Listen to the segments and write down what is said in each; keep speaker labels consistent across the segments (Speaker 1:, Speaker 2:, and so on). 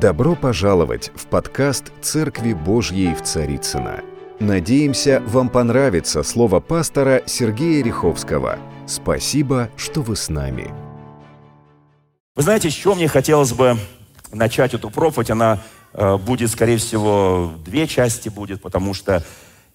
Speaker 1: Добро пожаловать в подкаст «Церкви Божьей в Царицына. Надеемся, вам понравится слово пастора Сергея Риховского. Спасибо, что вы с нами.
Speaker 2: Вы знаете, с чего мне хотелось бы начать эту проповедь? Она э, будет, скорее всего, две части будет, потому что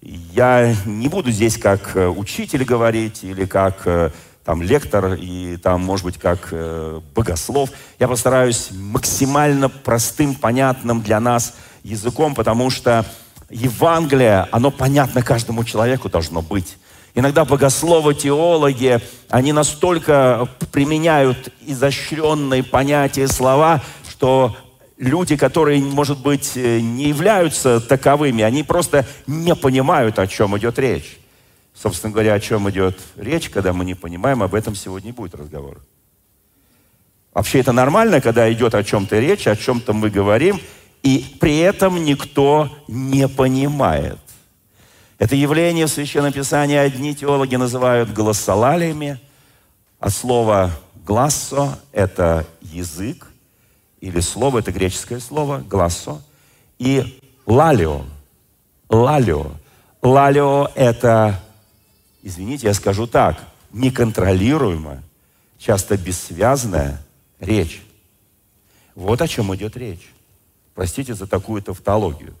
Speaker 2: я не буду здесь как э, учитель говорить или как э, там лектор и там, может быть, как э, богослов. Я постараюсь максимально простым, понятным для нас языком, потому что Евангелие, оно понятно каждому человеку должно быть. Иногда богословы, теологи, они настолько применяют изощренные понятия, слова, что люди, которые, может быть, э, не являются таковыми, они просто не понимают, о чем идет речь. Собственно говоря, о чем идет речь, когда мы не понимаем, об этом сегодня будет разговор. Вообще это нормально, когда идет о чем-то речь, о чем-то мы говорим, и при этом никто не понимает. Это явление в Священном Писании одни теологи называют голосолалиями, а слово «глассо» — это язык, или слово, это греческое слово, «глассо», и «лалио», «лалио». «Лалио» — это извините, я скажу так, неконтролируемая, часто бессвязная речь. Вот о чем идет речь. Простите за такую тавтологию.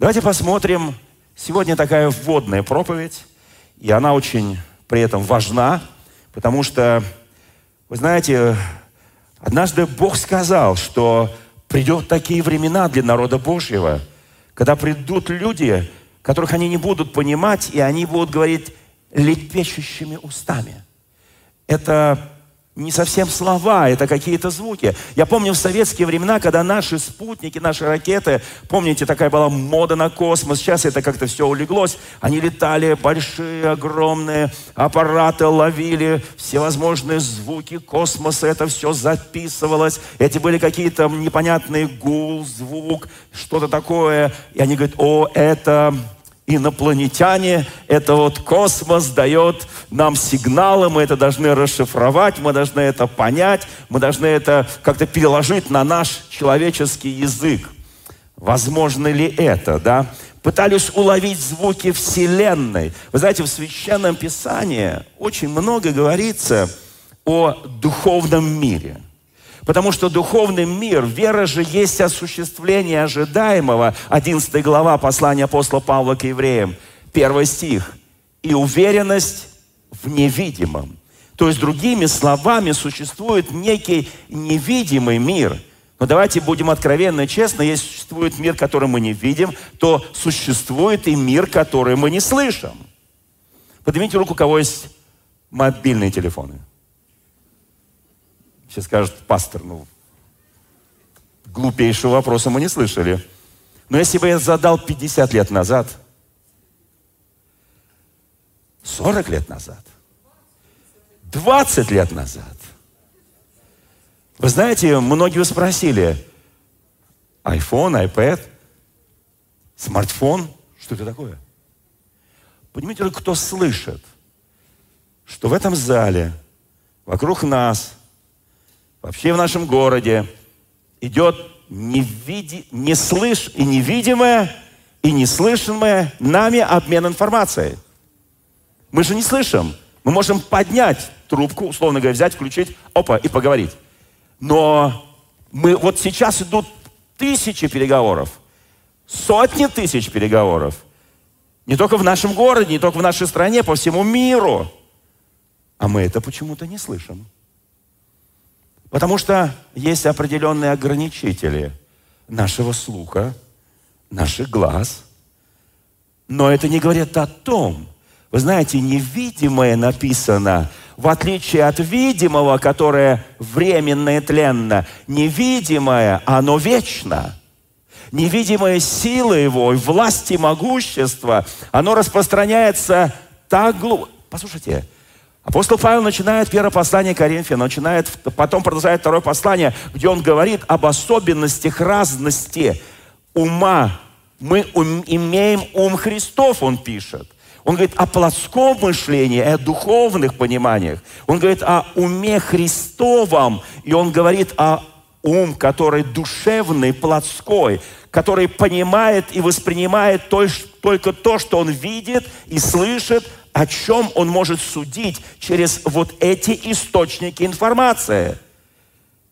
Speaker 2: Давайте посмотрим. Сегодня такая вводная проповедь, и она очень при этом важна, потому что, вы знаете, однажды Бог сказал, что придет такие времена для народа Божьего, когда придут люди, которых они не будут понимать, и они будут говорить лепещущими устами. Это не совсем слова, это какие-то звуки. Я помню в советские времена, когда наши спутники, наши ракеты, помните, такая была мода на космос, сейчас это как-то все улеглось, они летали, большие, огромные аппараты ловили всевозможные звуки космоса, это все записывалось, эти были какие-то непонятные гул, звук, что-то такое, и они говорят, о, это инопланетяне, это вот космос дает нам сигналы, мы это должны расшифровать, мы должны это понять, мы должны это как-то переложить на наш человеческий язык. Возможно ли это, да? Пытались уловить звуки Вселенной. Вы знаете, в Священном Писании очень много говорится о духовном мире – Потому что духовный мир, вера же есть осуществление ожидаемого. 11 глава послания апостола Павла к евреям, первый стих. И уверенность в невидимом. То есть, другими словами, существует некий невидимый мир. Но давайте будем откровенны и честны, если существует мир, который мы не видим, то существует и мир, который мы не слышим. Поднимите руку, у кого есть мобильные телефоны. Все скажут, пастор, ну, глупейшего вопроса мы не слышали. Но если бы я задал 50 лет назад, 40 лет назад, 20 лет назад, вы знаете, многие спросили, iPhone, iPad, смартфон, что это такое? Понимаете, кто слышит, что в этом зале, вокруг нас – вообще в нашем городе идет невиди, не слыш, и невидимое, и неслышимое нами обмен информацией. Мы же не слышим. Мы можем поднять трубку, условно говоря, взять, включить, опа, и поговорить. Но мы, вот сейчас идут тысячи переговоров, сотни тысяч переговоров. Не только в нашем городе, не только в нашей стране, по всему миру. А мы это почему-то не слышим. Потому что есть определенные ограничители нашего слуха, наших глаз. Но это не говорит о том, вы знаете, невидимое написано, в отличие от видимого, которое временно и тленно, невидимое, оно вечно. Невидимая сила его, власть и могущество, оно распространяется так глубоко. Послушайте, Апостол Павел начинает первое послание Коринфян, начинает, потом продолжает второе послание, где он говорит об особенностях разности ума. Мы ум, имеем ум Христов, он пишет. Он говорит о плотском мышлении, о духовных пониманиях. Он говорит о уме Христовом, и он говорит о ум, который душевный, плотской, который понимает и воспринимает только то, что он видит и слышит, о чем он может судить через вот эти источники информации.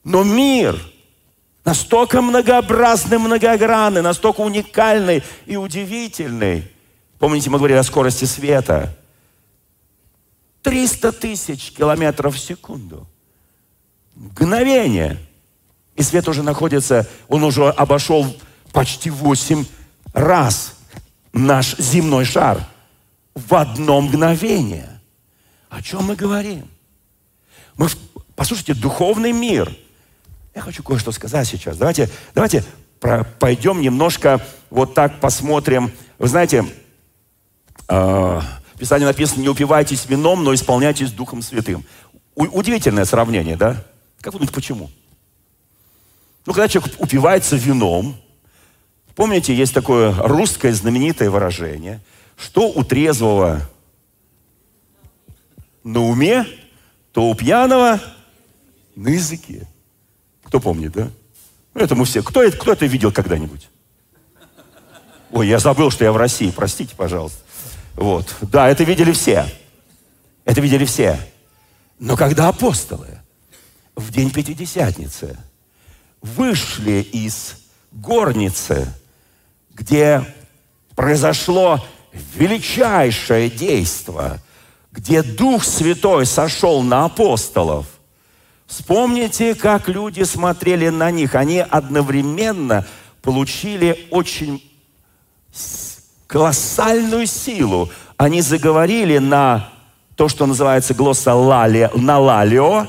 Speaker 2: Но мир настолько многообразный, многогранный, настолько уникальный и удивительный. Помните, мы говорили о скорости света. 300 тысяч километров в секунду. Мгновение. И свет уже находится, он уже обошел почти 8 раз наш земной шар в одно мгновение. О чем мы говорим? Мы, послушайте, духовный мир. Я хочу кое-что сказать сейчас. Давайте, давайте про, пойдем немножко вот так посмотрим. Вы знаете, э, в Писании написано, не упивайтесь вином, но исполняйтесь Духом Святым. У, удивительное сравнение, да? Как вы думаете, почему? Ну, когда человек упивается вином, помните, есть такое русское знаменитое выражение, что у трезвого на уме, то у пьяного на языке. Кто помнит, да? Ну, это мы все. Кто это, кто это видел когда-нибудь? Ой, я забыл, что я в России, простите, пожалуйста. Вот. Да, это видели все. Это видели все. Но когда апостолы в день Пятидесятницы – вышли из горницы, где произошло величайшее действо, где Дух Святой сошел на апостолов. Вспомните, как люди смотрели на них. Они одновременно получили очень колоссальную силу. Они заговорили на то, что называется глоссолалия, на лалио,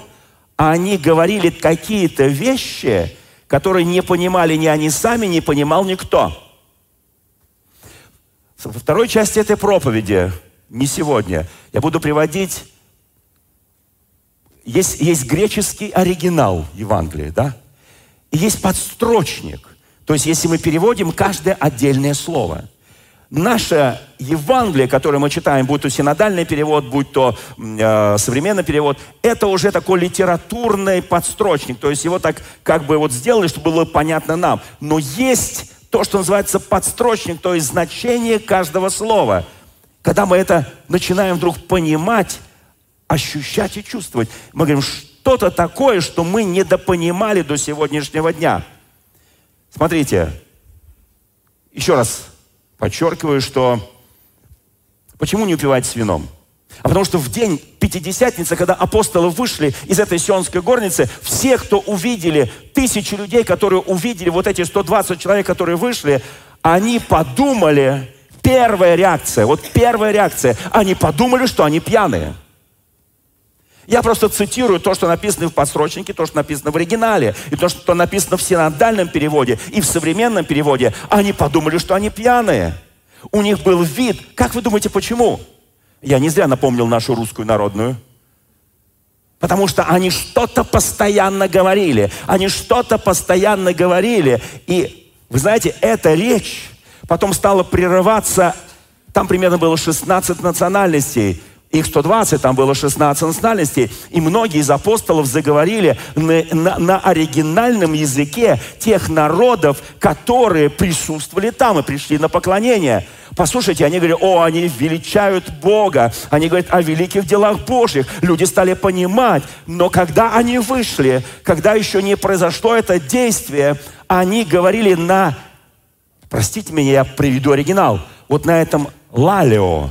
Speaker 2: а они говорили какие-то вещи, которые не понимали ни они сами, не понимал никто. Во второй части этой проповеди, не сегодня, я буду приводить... Есть, есть греческий оригинал Евангелия, да? И есть подстрочник. То есть, если мы переводим каждое отдельное слово – наше Евангелие, которое мы читаем, будь то синодальный перевод, будь то э, современный перевод, это уже такой литературный подстрочник. То есть его так как бы вот сделали, чтобы было понятно нам. Но есть то, что называется подстрочник, то есть значение каждого слова. Когда мы это начинаем вдруг понимать, ощущать и чувствовать, мы говорим, что-то такое, что мы недопонимали до сегодняшнего дня. Смотрите, еще раз подчеркиваю, что почему не упивать с вином? А потому что в день Пятидесятницы, когда апостолы вышли из этой сионской горницы, все, кто увидели, тысячи людей, которые увидели вот эти 120 человек, которые вышли, они подумали, первая реакция, вот первая реакция, они подумали, что они пьяные. Я просто цитирую то, что написано в подсрочнике, то, что написано в оригинале, и то, что написано в синодальном переводе и в современном переводе. Они подумали, что они пьяные. У них был вид. Как вы думаете, почему? Я не зря напомнил нашу русскую народную. Потому что они что-то постоянно говорили. Они что-то постоянно говорили. И, вы знаете, эта речь потом стала прерываться. Там примерно было 16 национальностей их 120, там было 16 национальностей, и многие из апостолов заговорили на, на, на оригинальном языке тех народов, которые присутствовали там и пришли на поклонение. Послушайте, они говорят, о, они величают Бога, они говорят о великих делах Божьих. Люди стали понимать, но когда они вышли, когда еще не произошло это действие, они говорили на, простите меня, я приведу оригинал, вот на этом лалео,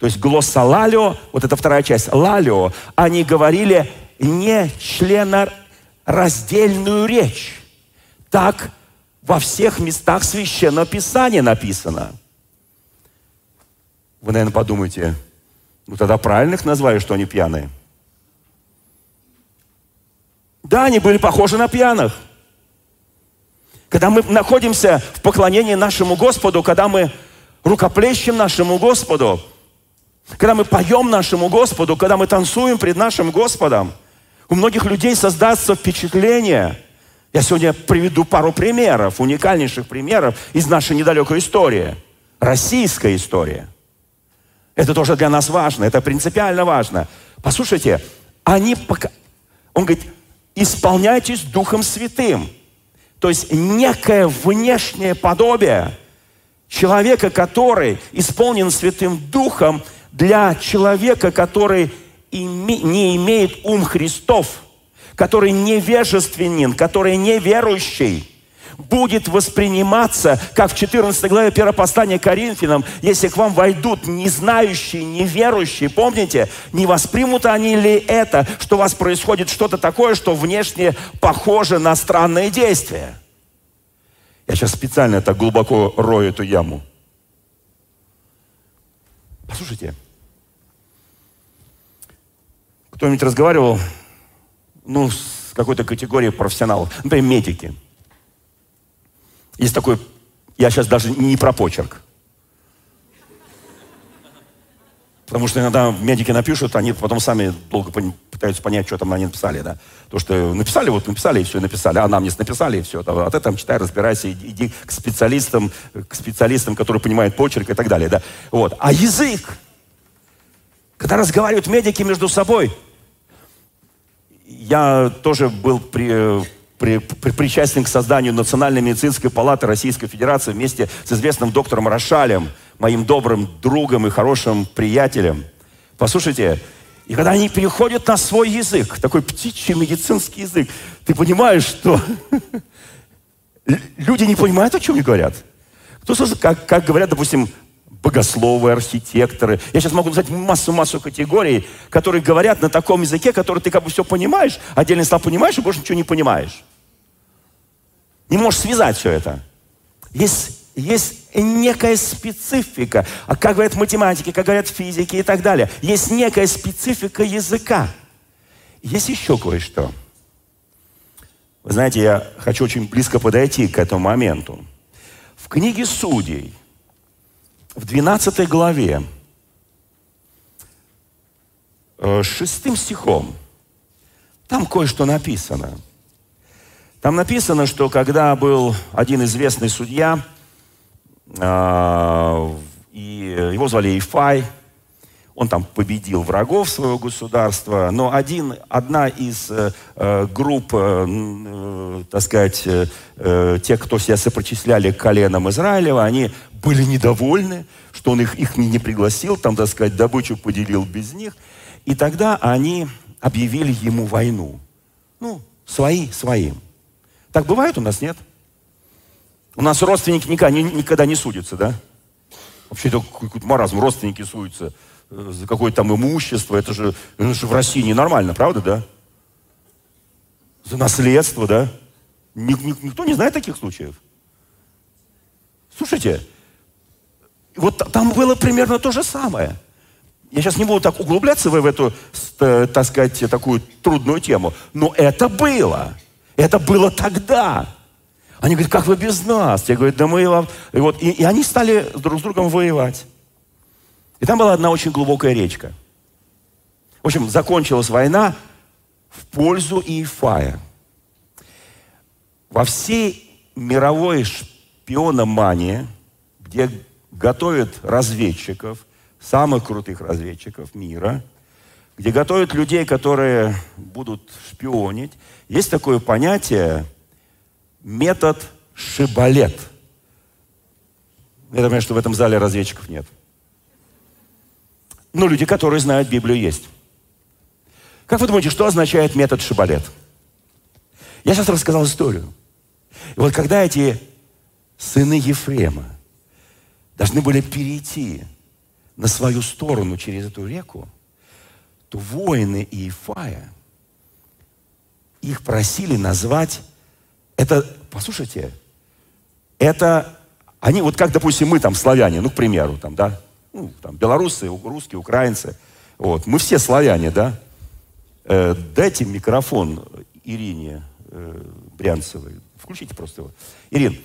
Speaker 2: то есть глоссолалио, вот это вторая часть, лалио, они говорили не членораздельную речь. Так во всех местах Священного Писания написано. Вы, наверное, подумаете, ну тогда правильно их назвали, что они пьяные. Да, они были похожи на пьяных. Когда мы находимся в поклонении нашему Господу, когда мы рукоплещем нашему Господу, когда мы поем нашему Господу, когда мы танцуем пред нашим Господом, у многих людей создастся впечатление. Я сегодня приведу пару примеров, уникальнейших примеров из нашей недалекой истории. Российская история. Это тоже для нас важно, это принципиально важно. Послушайте, они пока... Он говорит, исполняйтесь Духом Святым. То есть некое внешнее подобие человека, который исполнен Святым Духом, для человека, который не имеет ум Христов, который невежественен, который неверующий, будет восприниматься, как в 14 главе 1 послания Коринфянам, если к вам войдут незнающие, неверующие, помните, не воспримут они ли это, что у вас происходит что-то такое, что внешне похоже на странные действия? Я сейчас специально так глубоко рою эту яму. Послушайте, кто-нибудь разговаривал, ну, с какой-то категорией профессионалов, например, медики. Есть такой, я сейчас даже не про почерк. Потому что иногда медики напишут, они потом сами долго пытаются понять, что там они написали, да. То, что написали, вот написали, и все, написали. А нам не написали, и все. А ты там читай, разбирайся, иди, к специалистам, к специалистам, которые понимают почерк и так далее, да. Вот. А язык, когда разговаривают медики между собой, я тоже был при, при, при, причастен к созданию Национальной медицинской палаты Российской Федерации вместе с известным доктором Рошалем, моим добрым другом и хорошим приятелем. Послушайте, и когда они переходят на свой язык, такой птичий медицинский язык, ты понимаешь, что люди не понимают, о чем они говорят. Кто как, как говорят, допустим, богословы, архитекторы. Я сейчас могу назвать массу-массу категорий, которые говорят на таком языке, который ты как бы все понимаешь, отдельные слова понимаешь, и больше ничего не понимаешь. Не можешь связать все это. Есть, есть некая специфика. А как говорят математики, как говорят физики и так далее. Есть некая специфика языка. Есть еще кое-что. Вы знаете, я хочу очень близко подойти к этому моменту. В книге Судей – в 12 главе, э, шестым стихом, там кое-что написано. Там написано, что когда был один известный судья, э, и его звали Ифай, он там победил врагов своего государства, но один, одна из э, э групп, э, так сказать, тех, кто себя сопрочисляли к коленам Израилева, они были недовольны, что он их, их не пригласил, там, так сказать, добычу поделил без них. И тогда они объявили ему войну. Ну, свои своим. Так бывает у нас, нет? У нас родственники никогда, никогда не судятся, да? Вообще это какой-то маразм, родственники судятся за какое-то там имущество. Это же, это же в России ненормально, правда, да? За наследство, да? Никто не знает таких случаев. Слушайте, вот там было примерно то же самое. Я сейчас не буду так углубляться в эту, э, так сказать, такую трудную тему, но это было. Это было тогда. Они говорят, как вы без нас? Я говорю, да мы вам... И, вот, и, и они стали друг с другом воевать. И там была одна очень глубокая речка. В общем, закончилась война в пользу Иефая. Во всей мировой шпиономании, где готовят разведчиков, самых крутых разведчиков мира, где готовят людей, которые будут шпионить, есть такое понятие метод шибалет. Я думаю, что в этом зале разведчиков нет. Но люди, которые знают Библию, есть. Как вы думаете, что означает метод шибалет? Я сейчас рассказал историю. И вот когда эти сыны Ефрема должны были перейти на свою сторону через эту реку, то воины Иефая их просили назвать это, послушайте, это они, вот как, допустим, мы там славяне, ну, к примеру, там, да, ну, там, белорусы, русские, украинцы. Вот. Мы все славяне, да? Э, дайте микрофон Ирине э, Брянцевой. Включите просто его. Ирин,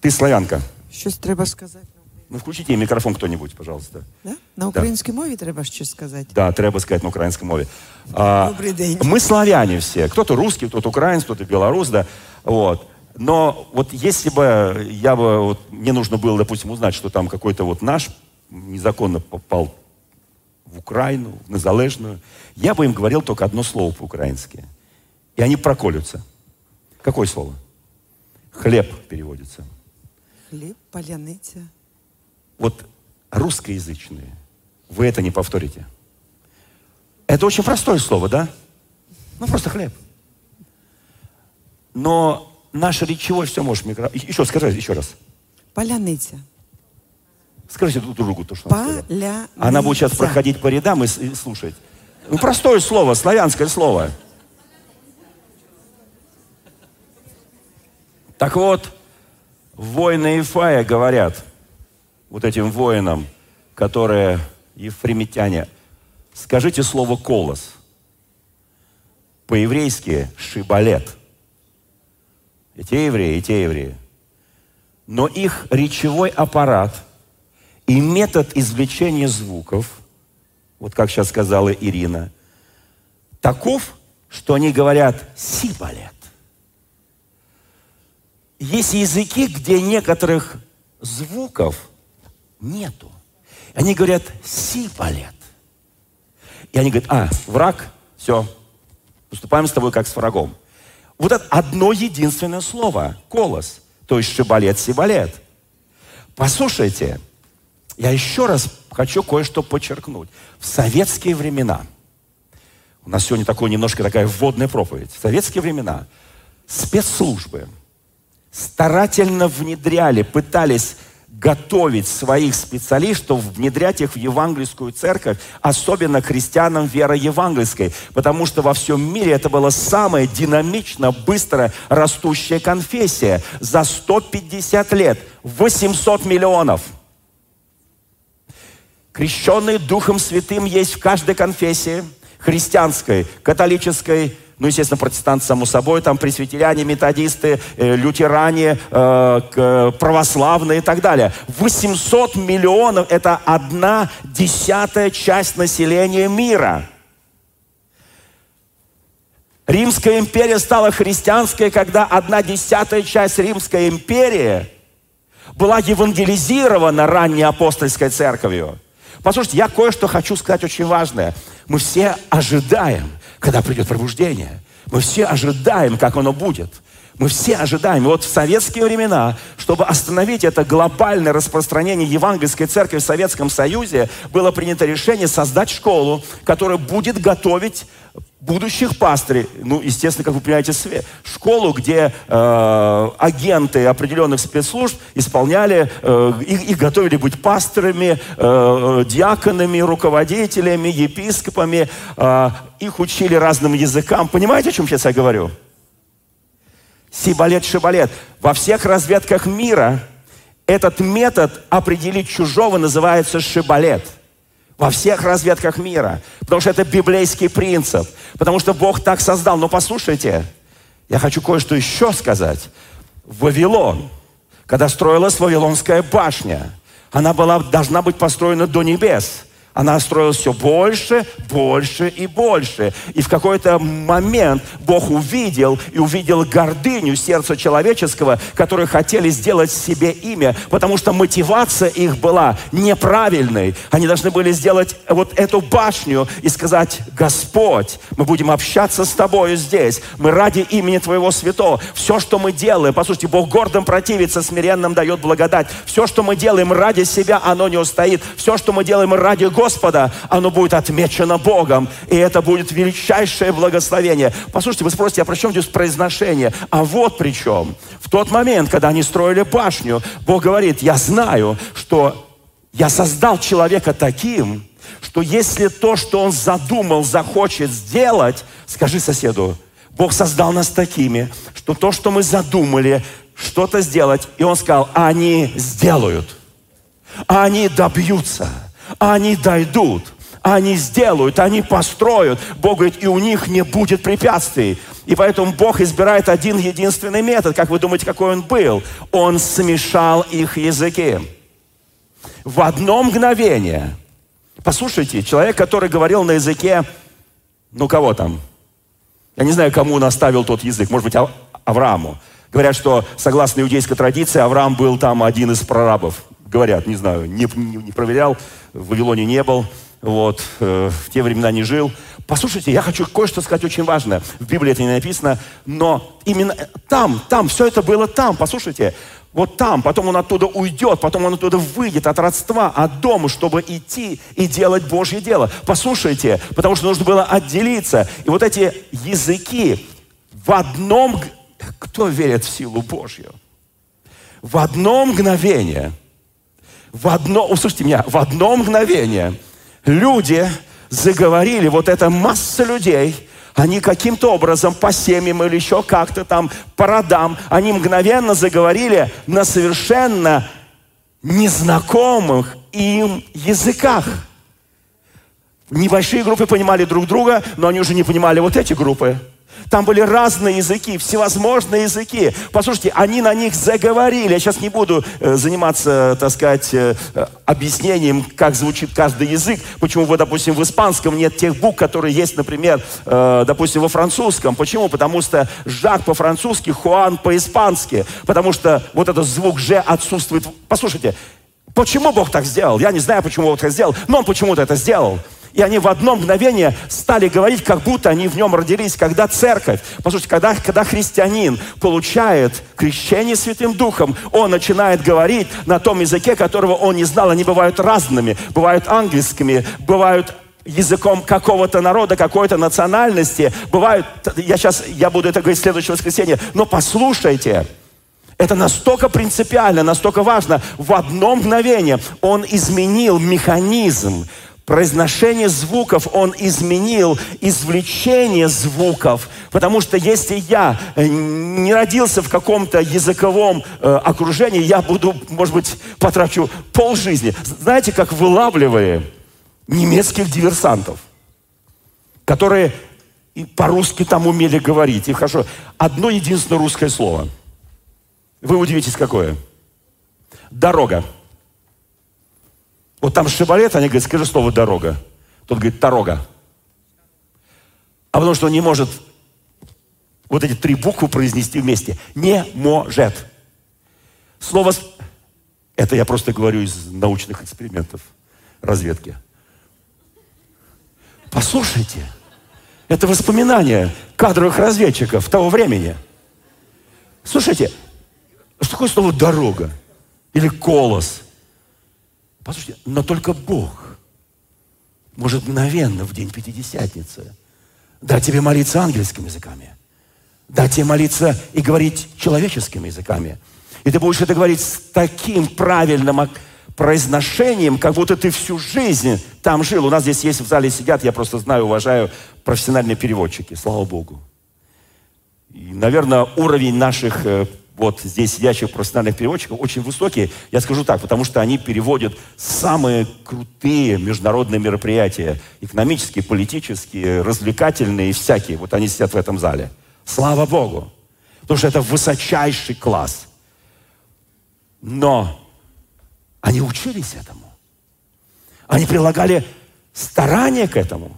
Speaker 2: ты славянка.
Speaker 3: Щось треба сказати.
Speaker 2: Ну, включите ей микрофон кто-нибудь, пожалуйста.
Speaker 3: Да? На українській да. мові треба щось сказати?
Speaker 2: Да, треба сказать на украинской мове. А,
Speaker 3: Добрый день.
Speaker 2: Мы славяне все. Кто-то русский, кто-то украинец, кто-то белорус, да. Вот. Но вот если бы я бы, вот, мне нужно было, допустим, узнать, что там какой-то вот наш незаконно попал в в Украину, в Незалежную, я бы им говорил только одно слово по-украински. И они проколются. Какое слово? Хлеб переводится.
Speaker 3: Хліб, паляниця.
Speaker 2: Вот русскоязычные, вы это не повторите. Это очень простое слово, да? Ну, просто хлеб. Но наш речевой все может микро... Еще скажи, еще раз.
Speaker 3: Паляниця.
Speaker 2: Скажите друг другу то, что она сказала. Она будет сейчас проходить по рядам и, и слушать. Ну, простое слово, славянское слово. Так вот, воины Ифая говорят вот этим воинам, которые ефремитяне, скажите слово «колос». По-еврейски «шибалет». И те евреи, и те евреи. Но их речевой аппарат и метод извлечения звуков, вот как сейчас сказала Ирина, таков, что они говорят «сибалет». Есть языки, где некоторых звуков нету. Они говорят «сибалет». И они говорят, а, враг, все, поступаем с тобой как с врагом. Вот это одно единственное слово, колос, то есть шибалет, сибалет. Послушайте, я еще раз хочу кое-что подчеркнуть. В советские времена, у нас сегодня такое немножко такая вводная проповедь, в советские времена спецслужбы старательно внедряли, пытались готовить своих специалистов, внедрять их в евангельскую церковь, особенно христианам веры евангельской, потому что во всем мире это была самая динамично, быстро растущая конфессия. За 150 лет 800 миллионов. Крещенные Духом Святым есть в каждой конфессии, христианской, католической, ну, естественно, протестанты, само собой, там пресвитеряне, методисты, э, лютеране, э, православные и так далее. 800 миллионов – это одна десятая часть населения мира. Римская империя стала христианской, когда одна десятая часть Римской империи была евангелизирована ранней апостольской церковью. Послушайте, я кое-что хочу сказать очень важное. Мы все ожидаем, когда придет пробуждение. Мы все ожидаем, как оно будет. Мы все ожидаем. Вот в советские времена, чтобы остановить это глобальное распространение евангельской церкви в Советском Союзе, было принято решение создать школу, которая будет готовить будущих пастырей, ну, естественно, как вы понимаете, школу, где э, агенты определенных спецслужб исполняли, э, их, их готовили быть пасторами, э, диаконами, руководителями, епископами, э, их учили разным языкам. Понимаете, о чем сейчас я говорю? Сибалет, шибалет. Во всех разведках мира этот метод определить чужого называется шибалет. Во всех разведках мира. Потому что это библейский принцип. Потому что Бог так создал. Но послушайте, я хочу кое-что еще сказать. Вавилон, когда строилась Вавилонская башня, она была, должна быть построена до небес. Она строилась все больше, больше и больше. И в какой-то момент Бог увидел и увидел гордыню сердца человеческого, которые хотели сделать себе имя, потому что мотивация их была неправильной. Они должны были сделать вот эту башню и сказать, Господь, мы будем общаться с Тобою здесь. Мы ради имени Твоего святого. Все, что мы делаем, послушайте, Бог гордым противится, смиренным дает благодать. Все, что мы делаем ради себя, оно не устоит. Все, что мы делаем ради Господа, оно будет отмечено Богом. И это будет величайшее благословение. Послушайте, вы спросите, а при чем здесь произношение? А вот при чем. В тот момент, когда они строили башню, Бог говорит, я знаю, что я создал человека таким, что если то, что он задумал, захочет сделать, скажи соседу, Бог создал нас такими, что то, что мы задумали, что-то сделать, и он сказал, они сделают, они добьются, они дойдут, они сделают, они построят. Бог говорит, и у них не будет препятствий. И поэтому Бог избирает один единственный метод. Как вы думаете, какой он был? Он смешал их языки в одно мгновение. Послушайте, человек, который говорил на языке, ну кого там? Я не знаю, кому он оставил тот язык. Может быть, Ав- Аврааму. Говорят, что согласно иудейской традиции, Авраам был там один из прорабов. Говорят, не знаю, не, не- не проверял, в Вавилоне не был. вот, э, в те времена не жил. Послушайте, я хочу кое-что сказать очень важное. В Библии это не написано, но именно там, там, все это было там. Послушайте, вот там, потом он оттуда уйдет, потом он оттуда выйдет от родства, от дома, чтобы идти и делать Божье дело. Послушайте, потому что нужно было отделиться. И вот эти языки в одном... Кто верит в силу Божью? В одно мгновение, в одно, услышьте меня, в одно мгновение люди заговорили, вот эта масса людей, они каким-то образом по семьям или еще как-то там по родам, они мгновенно заговорили на совершенно незнакомых им языках. Небольшие группы понимали друг друга, но они уже не понимали вот эти группы. Там были разные языки, всевозможные языки. Послушайте, они на них заговорили. Я сейчас не буду э, заниматься, так сказать, э, объяснением, как звучит каждый язык. Почему, вы, допустим, в испанском нет тех букв, которые есть, например, э, допустим, во французском. Почему? Потому что Жак по-французски, Хуан по-испански. Потому что вот этот звук «ж» отсутствует. Послушайте, почему Бог так сделал? Я не знаю, почему Бог так сделал, но Он почему-то это сделал. И они в одно мгновение стали говорить, как будто они в нем родились. Когда церковь, послушайте, когда, когда христианин получает крещение Святым Духом, он начинает говорить на том языке, которого он не знал. Они бывают разными, бывают английскими, бывают языком какого-то народа, какой-то национальности. Бывают, я сейчас, я буду это говорить в следующее воскресенье, но послушайте, это настолько принципиально, настолько важно. В одно мгновение он изменил механизм, произношение звуков он изменил, извлечение звуков. Потому что если я э, не родился в каком-то языковом э, окружении, я буду, может быть, потрачу полжизни. Знаете, как вылавливая немецких диверсантов, которые по-русски там умели говорить. И хорошо. Одно единственное русское слово. Вы удивитесь, какое? Дорога. Вот там шибалет, они говорят, скажи слово «дорога». Тот говорит «дорога». А потому что он не может вот эти три буквы произнести вместе. Не может. Слово... Это я просто говорю из научных экспериментов разведки. Послушайте. Это воспоминания кадровых разведчиков того времени. Слушайте, что такое слово «дорога» или «колос»? Послушайте, но только Бог может мгновенно в день Пятидесятницы дать тебе молиться ангельскими языками, дать тебе молиться и говорить человеческими языками. И ты будешь это говорить с таким правильным произношением, как будто ты всю жизнь там жил. У нас здесь есть в зале сидят, я просто знаю, уважаю профессиональные переводчики, слава Богу. И, наверное, уровень наших э, вот здесь сидящих профессиональных переводчиков очень высокие. Я скажу так, потому что они переводят самые крутые международные мероприятия, экономические, политические, развлекательные и всякие. Вот они сидят в этом зале. Слава Богу. Потому что это высочайший класс. Но они учились этому. Они прилагали старания к этому.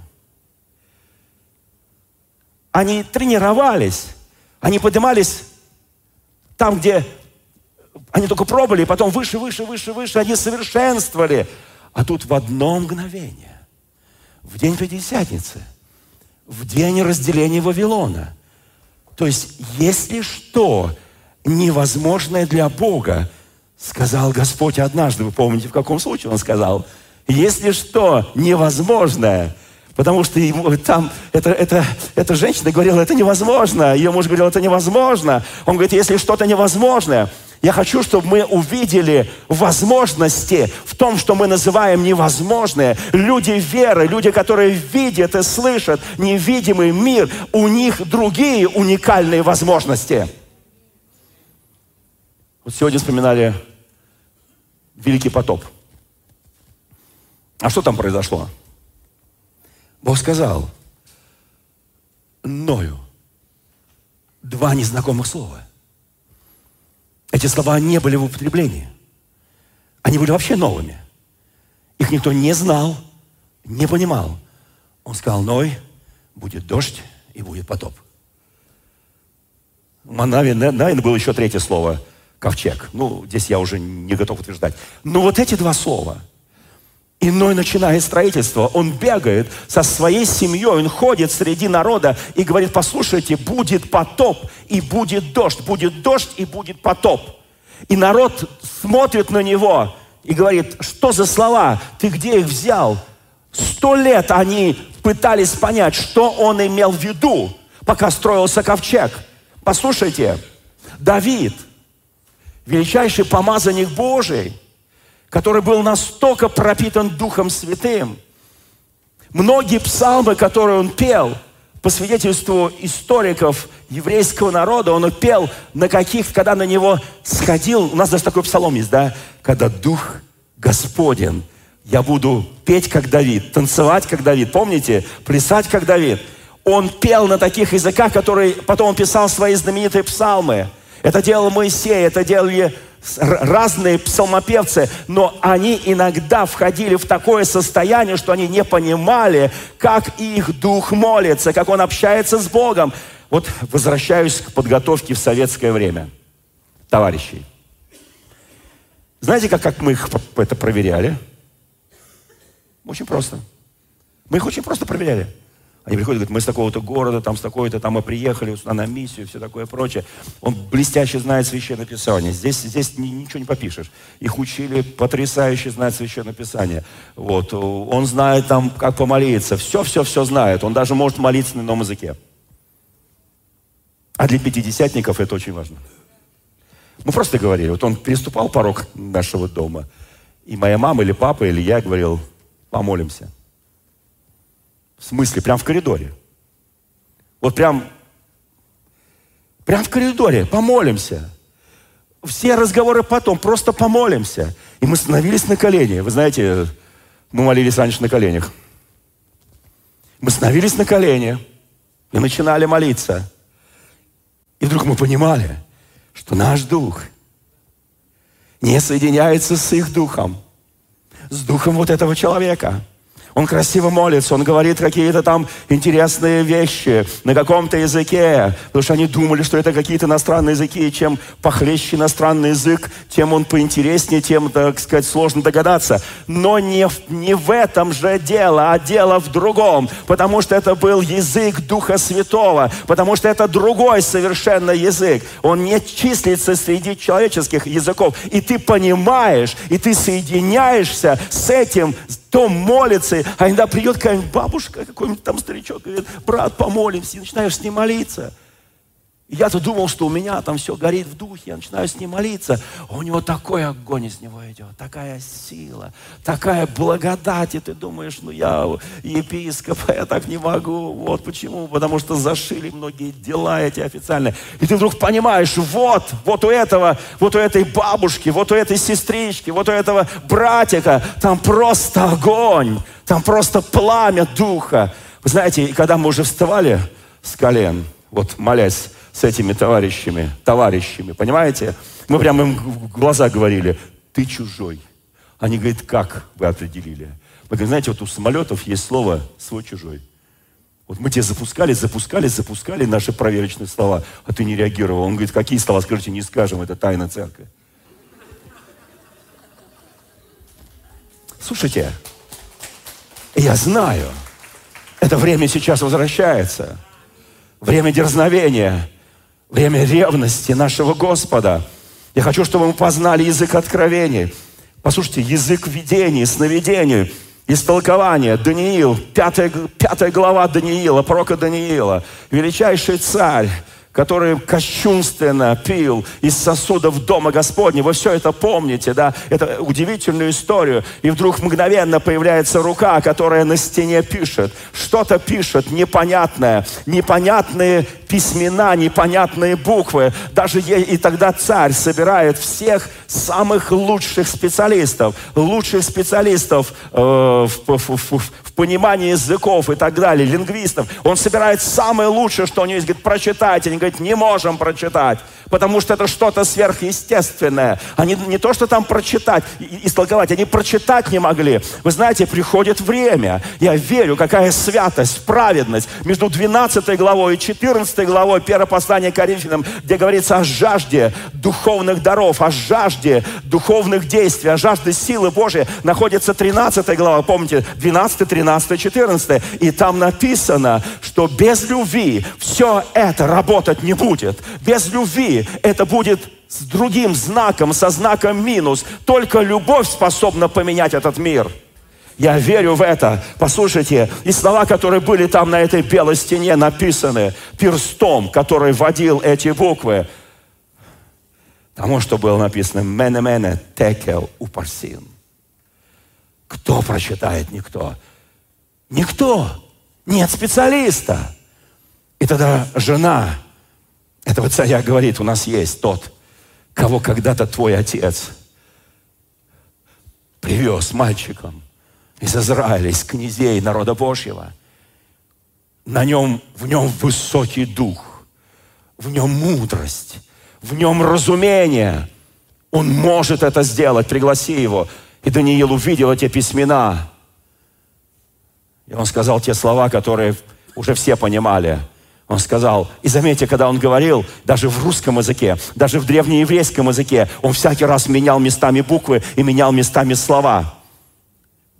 Speaker 2: Они тренировались. Они поднимались там, где они только пробовали, и потом выше, выше, выше, выше, они совершенствовали. А тут в одно мгновение, в день Пятидесятницы, в день разделения Вавилона. То есть, если что невозможное для Бога, сказал Господь однажды, вы помните, в каком случае Он сказал, если что невозможное – Потому что ему, там эта, эта, эта женщина говорила, это невозможно. Ее муж говорил, это невозможно. Он говорит, если что-то невозможное, я хочу, чтобы мы увидели возможности в том, что мы называем невозможное. Люди веры, люди, которые видят и слышат невидимый мир, у них другие уникальные возможности. Вот сегодня вспоминали Великий потоп. А что там произошло? Бог сказал Ною два незнакомых слова. Эти слова не были в употреблении. Они были вообще новыми. Их никто не знал, не понимал. Он сказал, Ной, будет дождь и будет потоп. Наверное, было еще третье слово – ковчег. Ну, здесь я уже не готов утверждать. Но вот эти два слова, Иной начинает строительство. Он бегает со своей семьей, он ходит среди народа и говорит, послушайте, будет потоп и будет дождь, будет дождь и будет потоп. И народ смотрит на него и говорит, что за слова, ты где их взял? Сто лет они пытались понять, что он имел в виду, пока строился ковчег. Послушайте, Давид, величайший помазанник Божий – который был настолько пропитан Духом Святым. Многие псалмы, которые он пел, по свидетельству историков еврейского народа, он пел на каких, когда на него сходил, у нас даже такой псалом есть, да, когда Дух Господен, я буду петь, как Давид, танцевать, как Давид, помните, плясать, как Давид. Он пел на таких языках, которые потом он писал свои знаменитые псалмы. Это делал Моисей, это делали разные псалмопевцы, но они иногда входили в такое состояние, что они не понимали, как их дух молится, как он общается с Богом. Вот возвращаюсь к подготовке в советское время. Товарищей. Знаете, как, как мы их это проверяли? Очень просто. Мы их очень просто проверяли. Они приходят и говорят, мы с такого-то города, там с такой-то, там мы приехали сюда на миссию, все такое прочее. Он блестяще знает Священное Писание. Здесь, здесь ничего не попишешь. Их учили потрясающе знать Священное Писание. Вот. Он знает там, как помолиться. Все-все-все знает. Он даже может молиться на ином языке. А для пятидесятников это очень важно. Мы просто говорили, вот он переступал порог нашего дома, и моя мама или папа, или я говорил, помолимся. В смысле? Прям в коридоре. Вот прям, прям в коридоре. Помолимся. Все разговоры потом, просто помолимся. И мы становились на колени. Вы знаете, мы молились раньше на коленях. Мы становились на колени и начинали молиться. И вдруг мы понимали, что наш дух не соединяется с их духом, с духом вот этого человека – он красиво молится, он говорит какие-то там интересные вещи на каком-то языке, потому что они думали, что это какие-то иностранные языки, и чем похлеще иностранный язык, тем он поинтереснее, тем, так сказать, сложно догадаться. Но не, не в этом же дело, а дело в другом, потому что это был язык Духа Святого, потому что это другой совершенно язык. Он не числится среди человеческих языков. И ты понимаешь, и ты соединяешься с этим то молится, а иногда придет какая-нибудь бабушка, какой-нибудь там старичок, говорит, брат, помолимся, и начинаешь с ним молиться. Я-то думал, что у меня там все горит в духе, я начинаю с ним молиться. У него такой огонь из него идет, такая сила, такая благодать. И ты думаешь, ну я епископ, я так не могу. Вот почему. Потому что зашили многие дела эти официальные. И ты вдруг понимаешь, вот, вот у этого, вот у этой бабушки, вот у этой сестрички, вот у этого братика, там просто огонь, там просто пламя духа. Вы знаете, когда мы уже вставали с колен, вот молясь, с этими товарищами, товарищами, понимаете? Мы прямо им в глаза говорили, ты чужой. Они говорят, как вы определили? Мы говорим, знаете, вот у самолетов есть слово свой-чужой. Вот мы тебе запускали, запускали, запускали наши проверочные слова, а ты не реагировал. Он говорит, какие слова, скажите, не скажем, это тайна церкви. Слушайте, я знаю, это время сейчас возвращается. Время дерзновения. Время ревности нашего Господа. Я хочу, чтобы мы познали язык откровений. Послушайте, язык видений, сновидений, истолкования. Даниил, пятая, пятая глава Даниила, пророка Даниила. Величайший царь, который кощунственно пил из сосудов Дома Господня. Вы все это помните, да? Это удивительную историю. И вдруг мгновенно появляется рука, которая на стене пишет. Что-то пишет непонятное. Непонятные письмена, непонятные буквы. Даже и тогда царь собирает всех самых лучших специалистов, лучших специалистов э, в, в, в, понимании языков и так далее, лингвистов. Он собирает самое лучшее, что у него есть, говорит, прочитайте. Они говорят, не можем прочитать. Потому что это что-то сверхъестественное. Они не то, что там прочитать, и истолковать, они прочитать не могли. Вы знаете, приходит время. Я верю, какая святость, праведность между 12 главой и 14 главой первого послания Коринфянам, где говорится о жажде духовных даров, о жажде духовных действий, о жажде силы Божьей. Находится 13 глава, помните, 12, 13, 14. И там написано, что без любви все это работать не будет. Без любви это будет с другим знаком, со знаком минус. Только любовь способна поменять этот мир. Я верю в это. Послушайте, и слова, которые были там на этой белой стене написаны перстом, который водил эти буквы. Тому, что было написано «Мене-мене текел упарсин». Кто прочитает? Никто. Никто. Нет специалиста. И тогда жена этого царя говорит, у нас есть тот, кого когда-то твой отец привез мальчиком из Израиля, из князей народа Божьего. На нем, в нем высокий дух, в нем мудрость, в нем разумение. Он может это сделать, пригласи его. И Даниил увидел эти письмена. И он сказал те слова, которые уже все понимали – он сказал, и заметьте, когда он говорил, даже в русском языке, даже в древнееврейском языке, он всякий раз менял местами буквы и менял местами слова.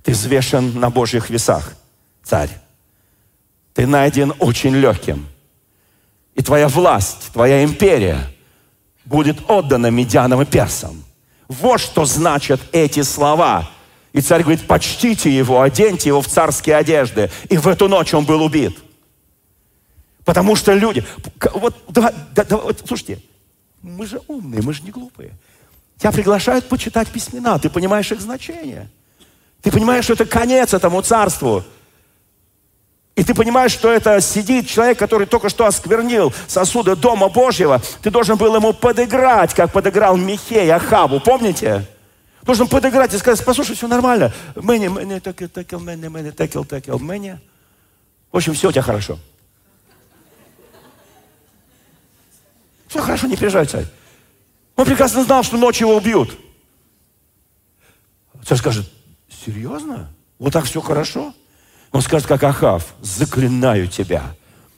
Speaker 2: Ты взвешен на Божьих весах, царь. Ты найден очень легким. И твоя власть, твоя империя будет отдана медянам и персам. Вот что значат эти слова. И царь говорит, почтите его, оденьте его в царские одежды. И в эту ночь он был убит. Потому что люди... Вот, да, да, да, вот, слушайте, мы же умные, мы же не глупые. Тебя приглашают почитать письмена, ты понимаешь их значение. Ты понимаешь, что это конец этому царству. И ты понимаешь, что это сидит человек, который только что осквернил сосуды Дома Божьего. Ты должен был ему подыграть, как подыграл Михей Ахабу. Помните? Должен подыграть и сказать, послушай, все нормально. Мэни, мэни, текел, текел, мэни, мэни, текел, текел, мэни. В общем, все у тебя хорошо. Все хорошо, не переживай, царь. Он прекрасно знал, что ночью его убьют. Царь скажет, серьезно? Вот так все хорошо? Он скажет, как Ахав, заклинаю тебя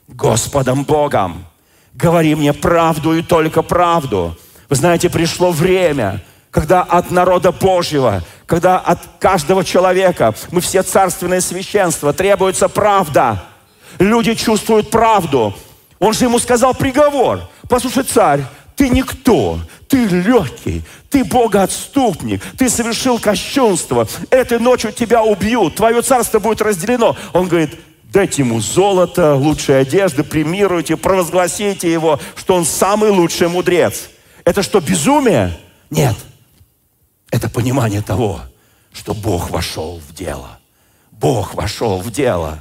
Speaker 2: Господом Богом, говори мне правду и только правду. Вы знаете, пришло время, когда от народа Божьего, когда от каждого человека, мы все царственное священство, требуется правда. Люди чувствуют правду. Он же ему сказал приговор. Послушай, царь, ты никто, ты легкий, ты богоотступник, ты совершил кощунство, этой ночью тебя убьют, твое царство будет разделено. Он говорит, дайте ему золото, лучшие одежды, премируйте, провозгласите его, что он самый лучший мудрец. Это что, безумие? Нет. Это понимание того, что Бог вошел в дело. Бог вошел в дело.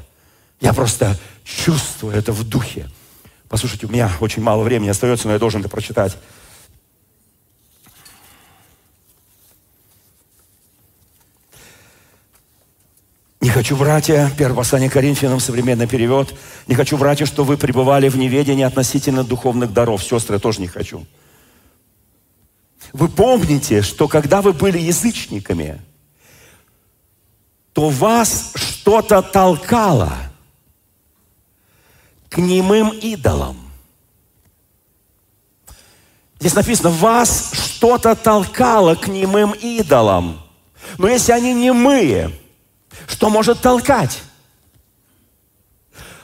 Speaker 2: Я просто чувствую это в духе. Послушайте, у меня очень мало времени остается, но я должен это прочитать. Не хочу, братья, первое послание Коринфянам, современный перевод, не хочу, братья, что вы пребывали в неведении относительно духовных даров. Сестры, я тоже не хочу. Вы помните, что когда вы были язычниками, то вас что-то толкало – к немым идолам. Здесь написано, вас что-то толкало к немым идолам. Но если они немые, что может толкать?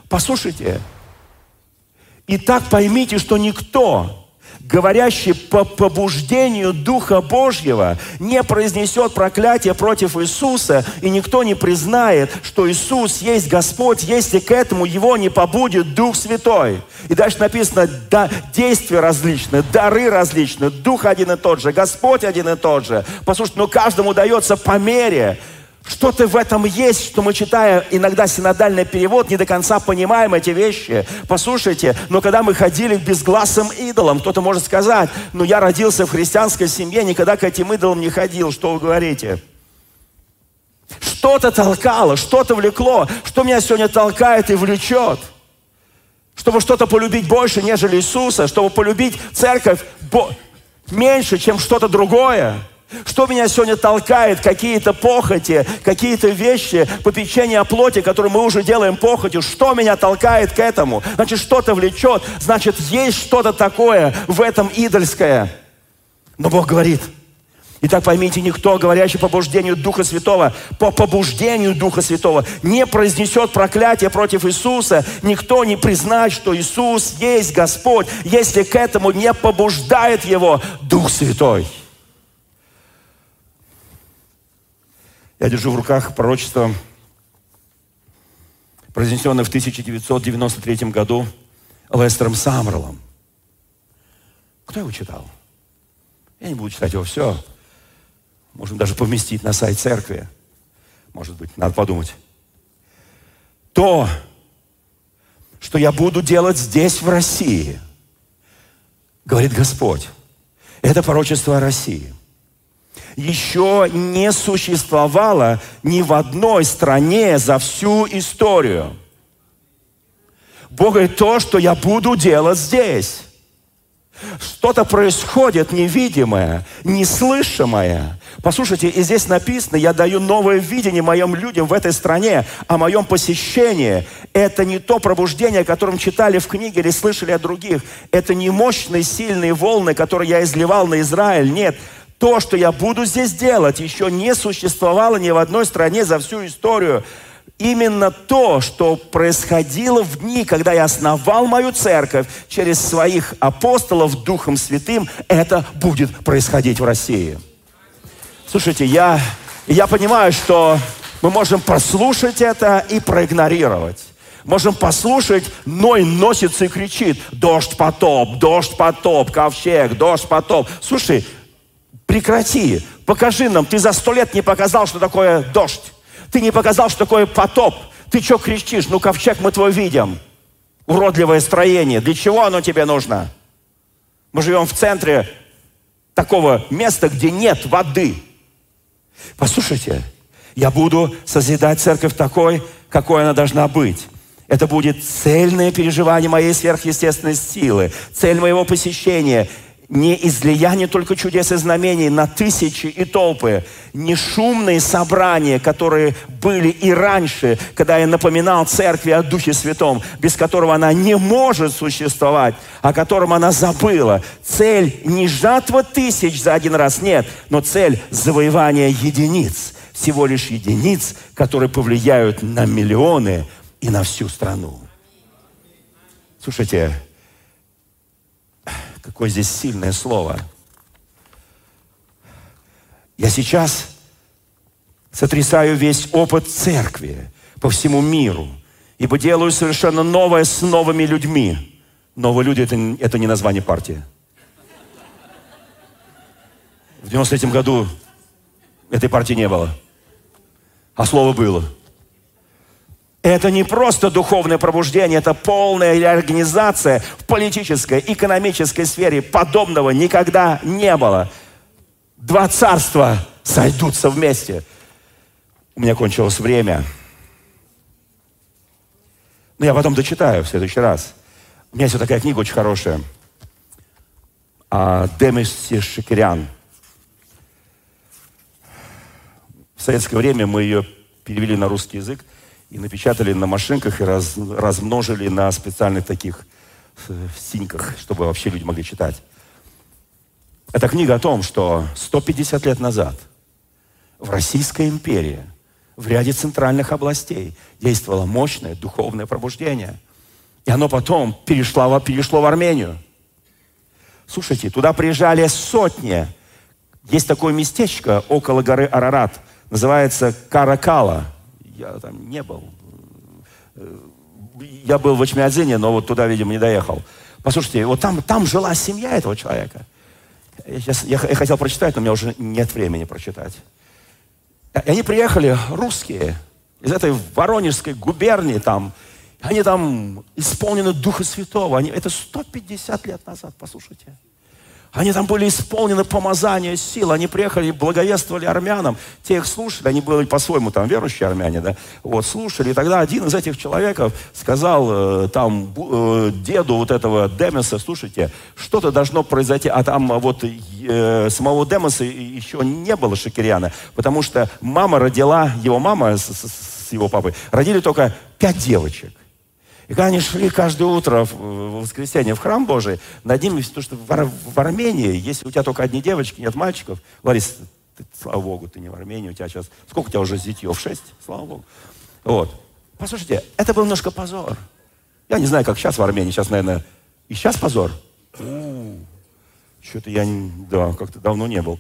Speaker 2: Послушайте, и так поймите, что никто говорящий по побуждению Духа Божьего, не произнесет проклятие против Иисуса, и никто не признает, что Иисус есть Господь, если к этому его не побудет Дух Святой. И дальше написано, да, действия различны, дары различны, Дух один и тот же, Господь один и тот же. Послушайте, но каждому дается по мере что-то в этом есть, что мы, читая иногда синодальный перевод, не до конца понимаем эти вещи. Послушайте, но когда мы ходили к безгласым идолам, кто-то может сказать, ну я родился в христианской семье, никогда к этим идолам не ходил. Что вы говорите? Что-то толкало, что-то влекло. Что меня сегодня толкает и влечет? чтобы что-то полюбить больше, нежели Иисуса, чтобы полюбить церковь меньше, чем что-то другое. Что меня сегодня толкает? Какие-то похоти, какие-то вещи, попечение о плоти, которые мы уже делаем похотью. Что меня толкает к этому? Значит, что-то влечет. Значит, есть что-то такое в этом идольское. Но Бог говорит, Итак, поймите, никто, говорящий по побуждению Духа Святого, по побуждению Духа Святого, не произнесет проклятие против Иисуса. Никто не признает, что Иисус есть Господь, если к этому не побуждает его Дух Святой. Я держу в руках пророчество, произнесенное в 1993 году Лестером Самрелом. Кто его читал? Я не буду читать его все. Можем даже поместить на сайт церкви. Может быть, надо подумать. То, что я буду делать здесь, в России, говорит Господь, это пророчество о России – еще не существовало ни в одной стране за всю историю. Бог говорит, то, что я буду делать здесь. Что-то происходит невидимое, неслышимое. Послушайте, и здесь написано, я даю новое видение моим людям в этой стране, о моем посещении. Это не то пробуждение, о котором читали в книге или слышали от других. Это не мощные, сильные волны, которые я изливал на Израиль. Нет, то, что я буду здесь делать, еще не существовало ни в одной стране за всю историю. Именно то, что происходило в дни, когда я основал мою церковь через своих апостолов Духом Святым, это будет происходить в России. Слушайте, я, я понимаю, что мы можем прослушать это и проигнорировать. Можем послушать, Ной носится и кричит, дождь, потоп, дождь, потоп, ковчег, дождь, потоп. Слушай, Прекрати. Покажи нам. Ты за сто лет не показал, что такое дождь. Ты не показал, что такое потоп. Ты что кричишь? Ну, ковчег мы твой видим. Уродливое строение. Для чего оно тебе нужно? Мы живем в центре такого места, где нет воды. Послушайте, я буду созидать церковь такой, какой она должна быть. Это будет цельное переживание моей сверхъестественной силы, цель моего посещения – не излияние только чудес и знамений на тысячи и толпы, не шумные собрания, которые были и раньше, когда я напоминал церкви о Духе Святом, без которого она не может существовать, о котором она забыла. Цель не жатва тысяч за один раз, нет, но цель завоевания единиц, всего лишь единиц, которые повлияют на миллионы и на всю страну. Слушайте, Какое здесь сильное слово. Я сейчас сотрясаю весь опыт церкви по всему миру, ибо делаю совершенно новое с новыми людьми. Новые люди это, – это не название партии. В 93 году этой партии не было, а слово было – это не просто духовное пробуждение, это полная реорганизация в политической, экономической сфере. Подобного никогда не было. Два царства сойдутся вместе. У меня кончилось время. Но я потом дочитаю в следующий раз. У меня есть вот такая книга очень хорошая. А, Демиси Шикерян. В советское время мы ее перевели на русский язык и напечатали на машинках и раз, размножили на специальных таких э, синьках, чтобы вообще люди могли читать. Это книга о том, что 150 лет назад в Российской империи в ряде центральных областей действовало мощное духовное пробуждение. И оно потом перешло, перешло в Армению. Слушайте, туда приезжали сотни. Есть такое местечко около горы Арарат, называется Каракала – я там не был. Я был в Ачмиадзине, но вот туда, видимо, не доехал. Послушайте, вот там, там жила семья этого человека. Я, сейчас, я, я хотел прочитать, но у меня уже нет времени прочитать. И они приехали, русские, из этой Воронежской губернии там. Они там исполнены Духа Святого. Они, это 150 лет назад, послушайте. Они там были исполнены помазания сил. Они приехали, благовествовали армянам. Те их слушали, они были по-своему там верующие армяне, да. Вот, слушали. И тогда один из этих человеков сказал э, там э, деду вот этого Демеса, слушайте, что-то должно произойти. А там вот э, самого Демеса еще не было Шакиряна, потому что мама родила, его мама с, с, с его папой, родили только пять девочек. И когда они шли каждое утро в воскресенье в храм Божий, над ними, потому что в, Армении, если у тебя только одни девочки, нет мальчиков, Ларис, ты, слава Богу, ты не в Армении, у тебя сейчас, сколько у тебя уже зятьев? Шесть? Слава Богу. Вот. Послушайте, это был немножко позор. Я не знаю, как сейчас в Армении, сейчас, наверное, и сейчас позор. Что-то я, да, как-то давно не был.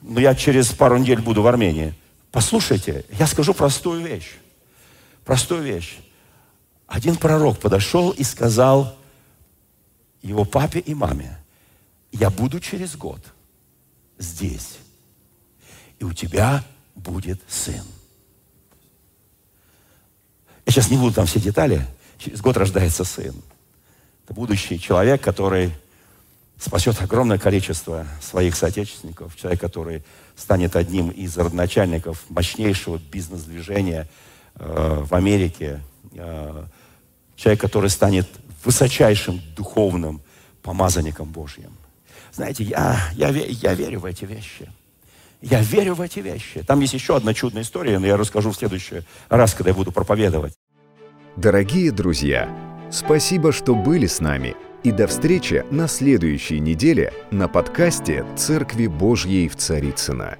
Speaker 2: Но я через пару недель буду в Армении. Послушайте, я скажу простую вещь. Простую вещь. Один пророк подошел и сказал его папе и маме, я буду через год здесь, и у тебя будет сын. Я сейчас не буду там все детали. Через год рождается сын. Это будущий человек, который спасет огромное количество своих соотечественников, человек, который станет одним из родоначальников мощнейшего бизнес-движения э, в Америке, э, Человек, который станет высочайшим духовным помазанником Божьим. Знаете, я, я, я верю в эти вещи. Я верю в эти вещи. Там есть еще одна чудная история, но я расскажу в следующий раз, когда я буду проповедовать.
Speaker 1: Дорогие друзья, спасибо, что были с нами. И до встречи на следующей неделе на подкасте «Церкви Божьей в Царицына.